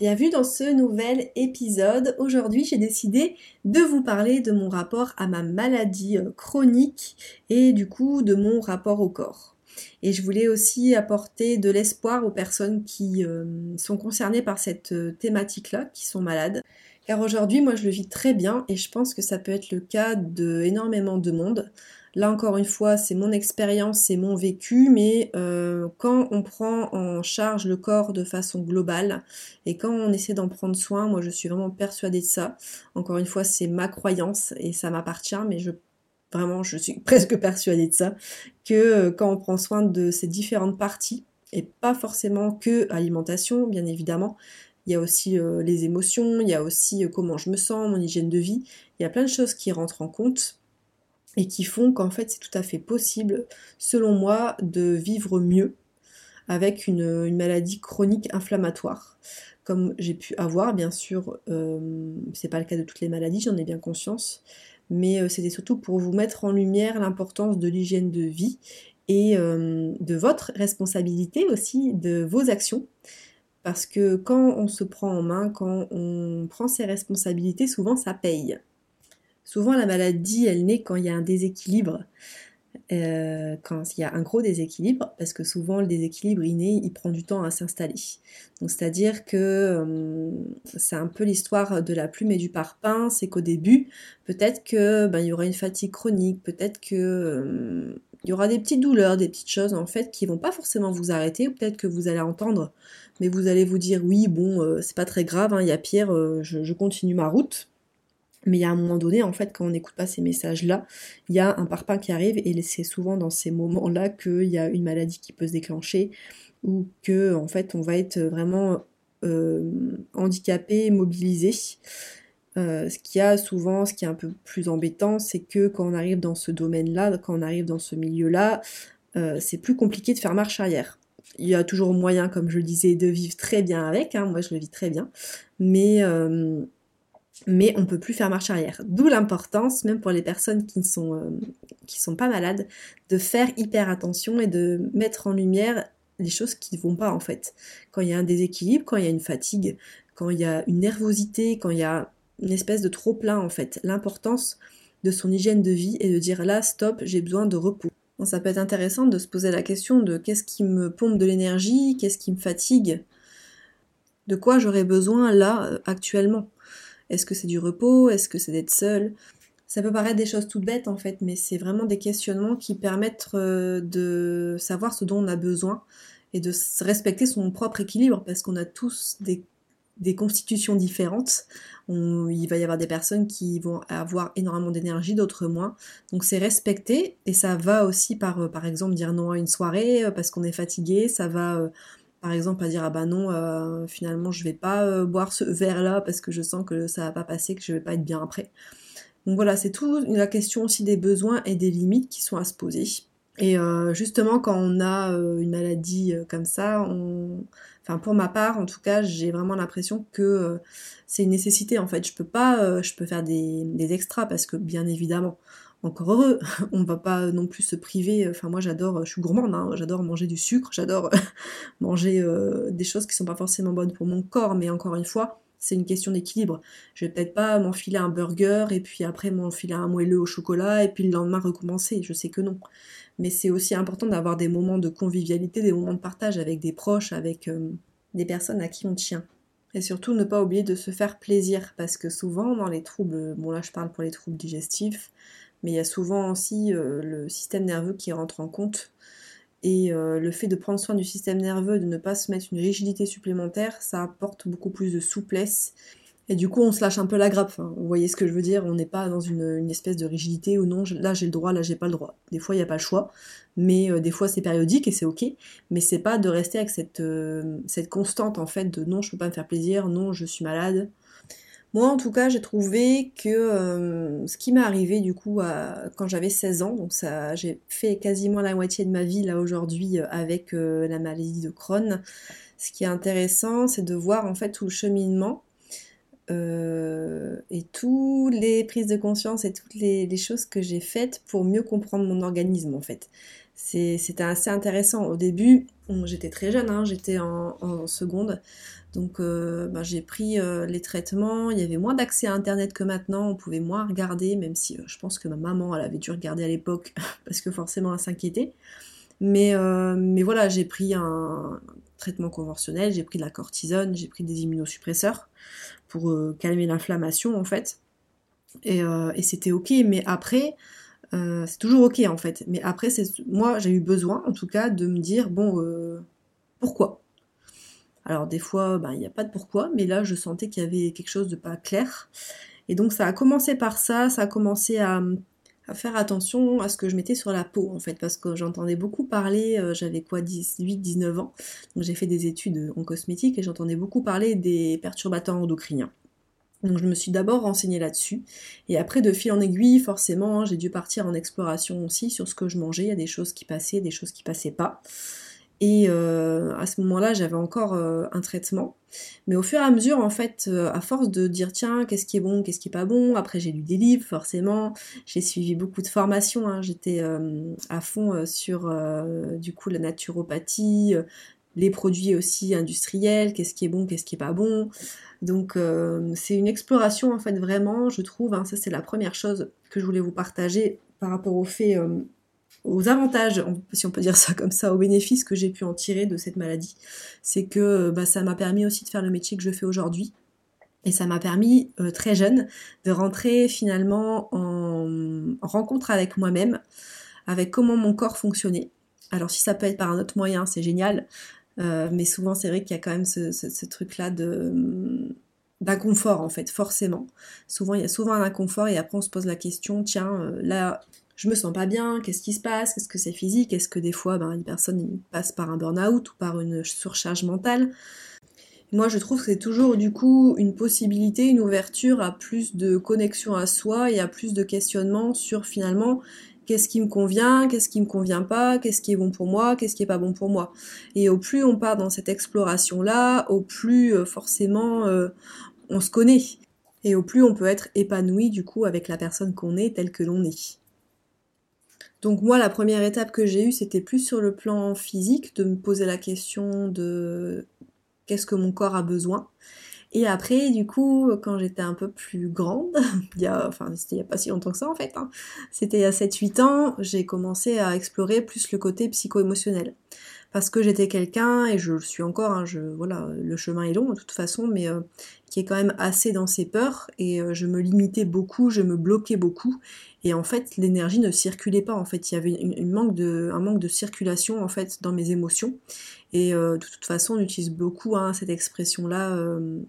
Bienvenue dans ce nouvel épisode. Aujourd'hui, j'ai décidé de vous parler de mon rapport à ma maladie euh, chronique et du coup de mon rapport au corps. Et je voulais aussi apporter de l'espoir aux personnes qui euh, sont concernées par cette euh, thématique-là, qui sont malades. Car aujourd'hui, moi, je le vis très bien et je pense que ça peut être le cas de énormément de monde. Là encore une fois, c'est mon expérience, c'est mon vécu, mais euh, quand on prend en charge le corps de façon globale et quand on essaie d'en prendre soin, moi je suis vraiment persuadée de ça. Encore une fois, c'est ma croyance et ça m'appartient, mais je vraiment je suis presque persuadée de ça que euh, quand on prend soin de ces différentes parties et pas forcément que alimentation, bien évidemment, il y a aussi euh, les émotions, il y a aussi comment je me sens, mon hygiène de vie, il y a plein de choses qui rentrent en compte et qui font qu'en fait c'est tout à fait possible, selon moi, de vivre mieux avec une, maladie chronique inflammatoire. Comme j'ai pu avoir, bien sûr, euh, c'est pas le cas de toutes les maladies, j'en ai bien conscience, mais euh, c'était surtout pour vous mettre en lumière l'importance de l'hygiène de vie et euh, de votre responsabilité aussi, de vos actions. Parce que quand on se prend en main, quand on prend ses responsabilités, souvent ça paye. Souvent, la maladie, elle naît quand il y a un déséquilibre, euh, quand il y a un gros déséquilibre, parce que souvent, le déséquilibre inné, il prend du temps à s'installer. Donc, c'est-à-dire que euh, c'est un peu l'histoire de la plume et du parpaing, c'est qu'au début, peut-être que ben, il y aura une fatigue chronique, peut-être que euh, il y aura des petites douleurs, des petites choses en fait qui vont pas forcément vous arrêter, ou peut-être que vous allez entendre, mais vous allez vous dire oui, bon, c'est pas très grave, hein, il y a pire, je continue ma route. Mais il y a un moment donné, en fait, quand on n'écoute pas ces messages-là, il y a un parpaing qui arrive et c'est souvent dans ces moments-là qu'il y a une maladie qui peut se déclencher ou que, en fait, on va être vraiment euh, handicapé, mobilisé. Euh, ce qui a souvent, ce qui est un peu plus embêtant, c'est que quand on arrive dans ce domaine-là, quand on arrive dans ce milieu-là, euh, c'est plus compliqué de faire marche arrière. Il y a toujours moyen, comme je le disais, de vivre très bien avec. Hein. moi, je le vis très bien, mais mais on peut plus faire marche arrière. D'où l'importance, même pour les personnes qui ne sont, euh, sont pas malades, de faire hyper attention et de mettre en lumière les choses qui ne vont pas en fait. Quand il y a un déséquilibre, quand il y a une fatigue, quand il y a une nervosité, quand il y a une espèce de trop plein en fait. L'importance de son hygiène de vie et de dire là stop, j'ai besoin de repos. ça peut être intéressant de se poser la question de qu'est-ce qui me pompe de l'énergie, qu'est-ce qui me fatigue, de quoi j'aurais besoin là euh, actuellement? Est-ce que c'est du repos? Est-ce que c'est d'être seul? Ça peut paraître des choses toutes bêtes en fait, mais c'est vraiment des questionnements qui permettent euh, de savoir ce dont on a besoin et de respecter son propre équilibre parce qu'on a tous des, constitutions différentes. il va y avoir des personnes qui vont avoir énormément d'énergie, d'autres moins. Donc c'est respecter et ça va aussi par, euh, par exemple dire non à une soirée euh, parce qu'on est fatigué, ça va par exemple à dire ah bah non euh, finalement je vais pas euh, boire ce verre là parce que je sens que ça va pas passer que je vais pas être bien après. Donc voilà c'est tout la question aussi des besoins et des limites qui sont à se poser. Et euh, justement quand on a une maladie comme ça enfin pour ma part en tout cas j'ai vraiment l'impression que c'est une nécessité en fait. Je peux pas je peux faire des extras parce que bien évidemment encore heureux, on va pas non plus se priver, enfin moi j'adore, je suis gourmande, hein, j'adore manger du sucre, j'adore manger euh, des choses qui sont pas forcément bonnes pour mon corps, mais encore une fois, c'est une question d'équilibre. Je vais peut-être pas m'enfiler un burger et puis après m'enfiler un moelleux au chocolat et puis le lendemain recommencer, je sais que non. Mais c'est aussi important d'avoir des moments de convivialité, des moments de partage avec des proches, avec euh, des personnes à qui on tient. Et surtout ne pas oublier de se faire plaisir, parce que souvent dans les troubles, bon là je parle pour les troubles digestifs, mais il y a souvent aussi euh, le système nerveux qui rentre en compte. Et euh, le fait de prendre soin du système nerveux, de ne pas se mettre une rigidité supplémentaire, ça apporte beaucoup plus de souplesse Et du coup, on se lâche un peu la grappe. Hein. Vous voyez ce que je veux dire? On n'est pas dans une, espèce de rigidité où non, là j'ai le droit, là j'ai pas le droit. Des fois, il n'y a pas le choix. Mais euh, des fois, c'est périodique et c'est ok. Mais c'est pas de rester avec cette, constante en fait de non, je peux pas me faire plaisir, non, je suis malade. Moi, en tout cas, j'ai trouvé que euh, ce qui m'est arrivé du coup quand j'avais 16 ans, donc j'ai fait quasiment la moitié de ma vie là aujourd'hui avec la maladie de Crohn. Ce qui est intéressant, c'est de voir en fait tout le cheminement euh, et toutes les prises de conscience et toutes les, choses que j'ai faites pour mieux comprendre mon organisme en fait. C'était assez intéressant. Au début, j'étais très jeune, hein, j'étais en, seconde, donc euh, bah, j'ai pris euh, les traitements. Il y avait moins d'accès à Internet que maintenant, on pouvait moins regarder, même si je pense que ma maman, elle avait dû regarder à l'époque parce que forcément elle s'inquiétait. Mais, voilà, j'ai pris un traitement conventionnel, j'ai pris de la cortisone, j'ai pris des immunosuppresseurs pour euh, calmer l'inflammation en fait. Euh, et, c'était ok, mais après, euh, c'est toujours ok en fait. Mais après, moi j'ai eu besoin en tout cas de me dire bon pourquoi? Alors des fois, ben, il n'y a pas de pourquoi, mais là je sentais qu'il y avait quelque chose de pas clair. Et donc ça a commencé par ça, ça a commencé à, faire attention à ce que je mettais sur la peau en fait parce que j'entendais beaucoup parler, j'avais quoi 18 19 ans. Donc j'ai fait des études en cosmétique et j'entendais beaucoup parler des perturbateurs endocriniens. Donc je me suis d'abord renseignée là-dessus et après de fil en aiguille forcément j'ai dû partir en exploration aussi sur ce que je mangeais, il y a des choses qui passaient, des choses qui passaient pas. Et euh, à ce moment-là, j'avais encore euh, un traitement. Mais au fur et à mesure, en fait, euh, à force de dire tiens, qu'est-ce qui est bon, qu'est-ce qui est pas bon, après j'ai lu des livres, forcément, j'ai suivi beaucoup de formations, hein. j'étais à fond sur du coup la naturopathie, les produits aussi industriels, qu'est-ce qui est bon, qu'est-ce qui est pas bon. Donc c'est une exploration en fait vraiment, je trouve, hein. ça c'est la première chose que je voulais vous partager par rapport au fait aux avantages, si on peut dire ça comme ça, aux bénéfices que j'ai pu en tirer de cette maladie, c'est que bah, ça m'a permis aussi de faire le métier que je fais aujourd'hui. Et ça m'a permis, euh, très jeune, de rentrer finalement en, rencontre avec moi-même, avec comment mon corps fonctionnait. Alors si ça peut être par un autre moyen, c'est génial. Euh, mais souvent c'est vrai qu'il y a quand même ce, truc-là de d'inconfort en fait, forcément. Souvent il y a souvent un inconfort et après on se pose la question, tiens, euh, là je me sens pas bien, qu'est-ce qui se passe, qu'est-ce que c'est physique, est-ce que des fois ben, une personne passe par un burn-out ou par une surcharge mentale. Moi je trouve que c'est toujours du coup une possibilité, une ouverture à plus de connexion à soi et à plus de questionnement sur finalement qu'est-ce qui me convient, qu'est-ce qui me convient pas, qu'est-ce qui est bon pour moi, qu'est-ce qui est pas bon pour moi. Et au plus on part dans cette exploration là, au plus euh, forcément euh, on se connaît. Et au plus on peut être épanoui du coup avec la personne qu'on est telle que l'on est. Donc moi, la première étape que j'ai eue, c'était plus sur le plan physique, de me poser la question de qu'est-ce que mon corps a besoin. Et après, du coup, quand j'étais un peu plus grande, il y a, enfin, c'était il n'y a pas si longtemps que ça en fait, hein, c'était il y a 7-8 ans, j'ai commencé à explorer plus le côté psycho-émotionnel. Parce que j'étais quelqu'un, et je le suis encore, hein, je, voilà, le chemin est long de toute façon, mais euh, qui est quand même assez dans ses peurs, et euh, je me limitais beaucoup, je me bloquais beaucoup, et en fait l'énergie ne circulait pas en fait. Il y avait une, manque de, un manque de circulation en fait dans mes émotions et euh, de toute façon on utilise beaucoup hein, cette expression là euh,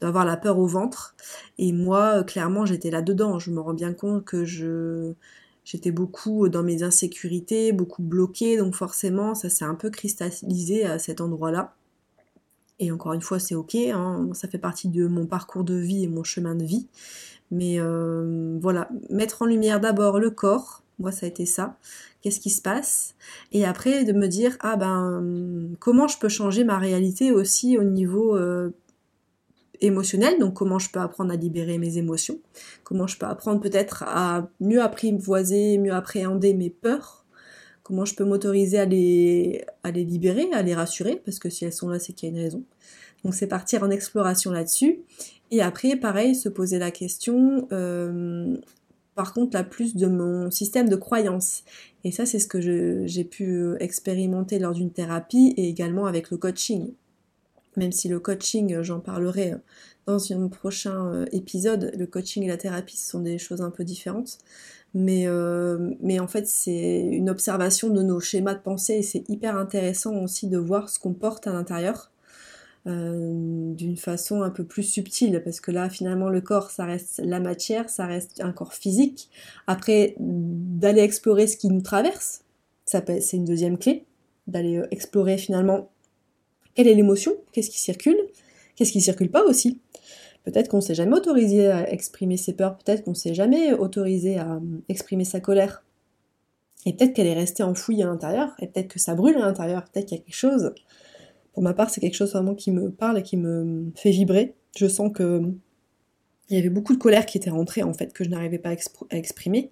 d'avoir la peur au ventre et moi clairement j'étais là dedans je me rends bien compte que je j'étais beaucoup dans mes insécurités beaucoup bloquée donc forcément ça s'est un peu cristallisé à cet endroit là et encore une fois, c'est ok, hein, ça fait partie de mon parcours de vie et mon chemin de vie. Mais euh, voilà, mettre en lumière d'abord le corps, moi ça a été ça, qu'est-ce qui se passe, et après de me dire, ah ben, comment je peux changer ma réalité aussi au niveau euh, émotionnel, donc comment je peux apprendre à libérer mes émotions, comment je peux apprendre peut-être à mieux apprivoiser, mieux appréhender mes peurs, comment je peux m'autoriser à les, à les libérer, à les rassurer, parce que si elles sont là, c'est qu'il y a une raison. Donc c'est partir en exploration là-dessus. Et après, pareil, se poser la question, euh, par contre, la plus de mon système de croyance. Et ça, c'est ce que j'ai pu expérimenter lors d'une thérapie et également avec le coaching. Même si le coaching, j'en parlerai dans un prochain euh, épisode, le coaching et la thérapie, ce sont des choses un peu différentes. Mais, euh, mais en fait, c'est une observation de nos schémas de pensée et c'est hyper intéressant aussi de voir ce qu'on porte à l'intérieur d'une façon un peu plus subtile, parce que là finalement le corps ça reste la matière, ça reste un corps physique. Après, d'aller explorer ce qui nous traverse, c'est une deuxième clé, d'aller explorer finalement quelle est l'émotion, qu'est-ce qui circule, qu'est-ce qui circule pas aussi? Peut-être qu'on s'est jamais autorisé à exprimer ses peurs, peut-être qu'on s'est jamais autorisé à exprimer sa colère. Et peut-être qu'elle est restée enfouie à l'intérieur, et peut-être que ça brûle à l'intérieur, peut-être qu'il y a quelque chose. Pour ma part, c'est quelque chose vraiment qui me parle et qui me fait vibrer. Je sens que il y avait beaucoup de colère qui était rentrée en fait, que je n'arrivais pas à, exprimer.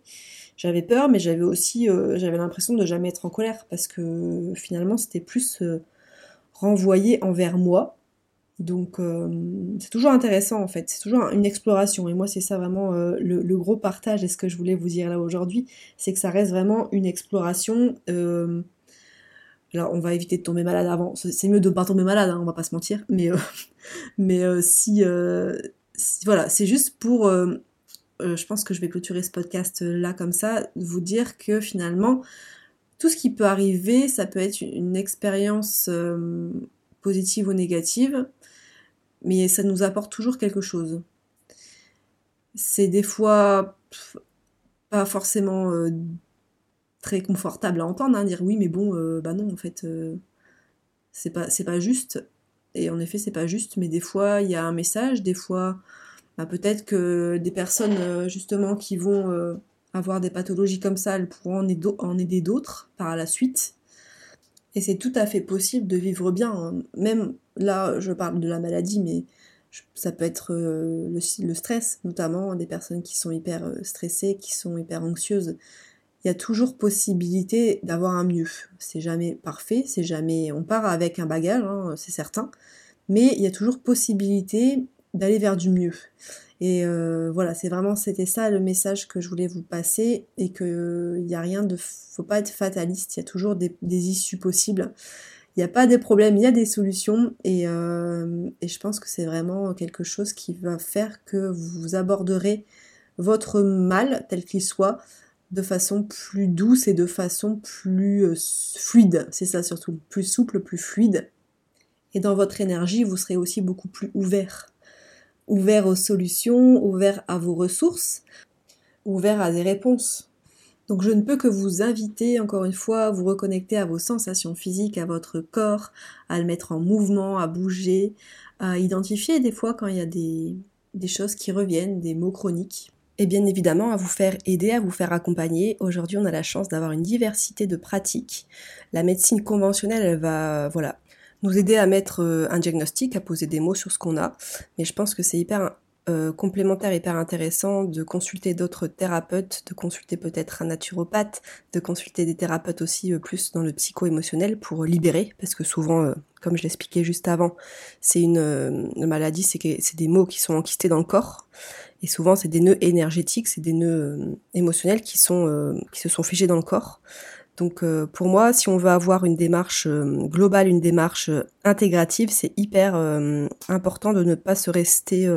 J'avais peur, mais j'avais aussi, euh, j'avais l'impression de jamais être en colère parce que finalement c'était plus euh, renvoyé envers moi donc euh, c'est toujours intéressant en fait, c'est toujours une exploration. Et moi c'est ça vraiment euh, le, gros partage et ce que je voulais vous dire là aujourd'hui, c'est que ça reste vraiment une exploration. Euh, alors on va éviter de tomber malade avant, c'est mieux de ne pas tomber malade, hein, on va pas se mentir, mais, mais si, voilà, c'est juste pour... je pense que je vais clôturer ce podcast là comme ça, vous dire que finalement tout ce qui peut arriver, ça peut être une expérience positive ou négative, mais ça nous apporte toujours quelque chose. C'est des fois pas forcément euh, très confortable à entendre, hein, dire oui, mais bon, euh, bah non, en fait, euh, c'est pas, pas juste. Et en effet, c'est pas juste, mais des fois, il y a un message, des fois, bah, peut-être que des personnes, justement, qui vont avoir des pathologies comme ça, elles pourront en aider d'autres par la suite. Et c'est tout à fait possible de vivre bien. Hein. Même là, je parle de la maladie, mais ça peut être euh, le, stress, notamment des personnes qui sont hyper euh, stressées, qui sont hyper anxieuses. Il y a toujours possibilité d'avoir un mieux. C'est jamais parfait, c'est jamais. On part avec un bagage, hein, c'est certain, mais il y a toujours possibilité d'aller vers du mieux. Et euh, voilà, c'est vraiment c'était ça le message que je voulais vous passer et que il y a rien de, faut pas être fataliste. Il y a toujours des, issues possibles. Il n'y a pas de problèmes, il y a des solutions et, euh, et je pense que c'est vraiment quelque chose qui va faire que vous aborderez votre mal tel qu'il soit de façon plus douce et de façon plus euh, fluide. C'est ça surtout, plus souple, plus fluide. Et dans votre énergie, vous serez aussi beaucoup plus ouvert ouvert aux solutions, ouvert à vos ressources, ouvert à des réponses. Donc je ne peux que vous inviter encore une fois à vous reconnecter à vos sensations physiques, à votre corps, à le mettre en mouvement, à bouger, à identifier des fois quand il y a des, choses qui reviennent, des mots chroniques. Et bien évidemment à vous faire aider, à vous faire accompagner. Aujourd'hui on a la chance d'avoir une diversité de pratiques. La médecine conventionnelle elle va voilà, nous aider à mettre euh, un diagnostic, à poser des mots sur ce qu'on a. Mais je pense que c'est hyper euh, complémentaire, hyper intéressant de consulter d'autres thérapeutes, de consulter peut-être un naturopathe, de consulter des thérapeutes aussi euh, plus dans le psycho-émotionnel pour libérer, parce que souvent, comme je l'expliquais juste avant, c'est une, maladie, c'est c'est des mots qui sont enquistés dans le corps. Et souvent, c'est des nœuds énergétiques, c'est des nœuds émotionnels qui sont qui se sont figés dans le corps. Donc euh, pour moi, si on veut avoir une démarche euh, globale, une démarche euh, intégrative, c'est hyper important de ne pas se rester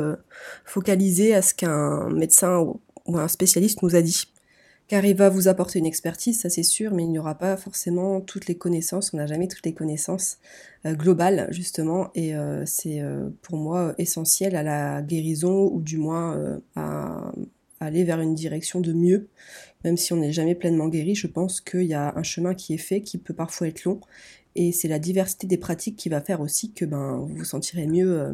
focalisé à ce qu'un médecin ou, un spécialiste nous a dit. Car il va vous apporter une expertise, ça c'est sûr, mais il n'y aura pas forcément toutes les connaissances, on n'a jamais toutes les connaissances globales justement, et c'est pour moi essentiel à la guérison ou du moins à aller vers une direction de mieux même si on n'est jamais pleinement guéri, je pense qu'il y a un chemin qui est fait, qui peut parfois être long, et c'est la diversité des pratiques qui va faire aussi que ben, vous vous sentirez mieux euh,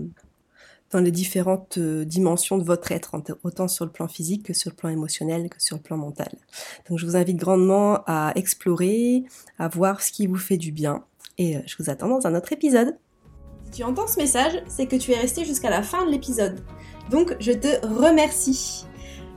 dans les différentes euh, dimensions de votre être, autant sur le plan physique que sur le plan émotionnel, que sur le plan mental. Donc je vous invite grandement à explorer, à voir ce qui vous fait du bien, et euh, je vous attends dans un autre épisode. Si tu entends ce message, c'est que tu es resté jusqu'à la fin de l'épisode. Donc je te remercie.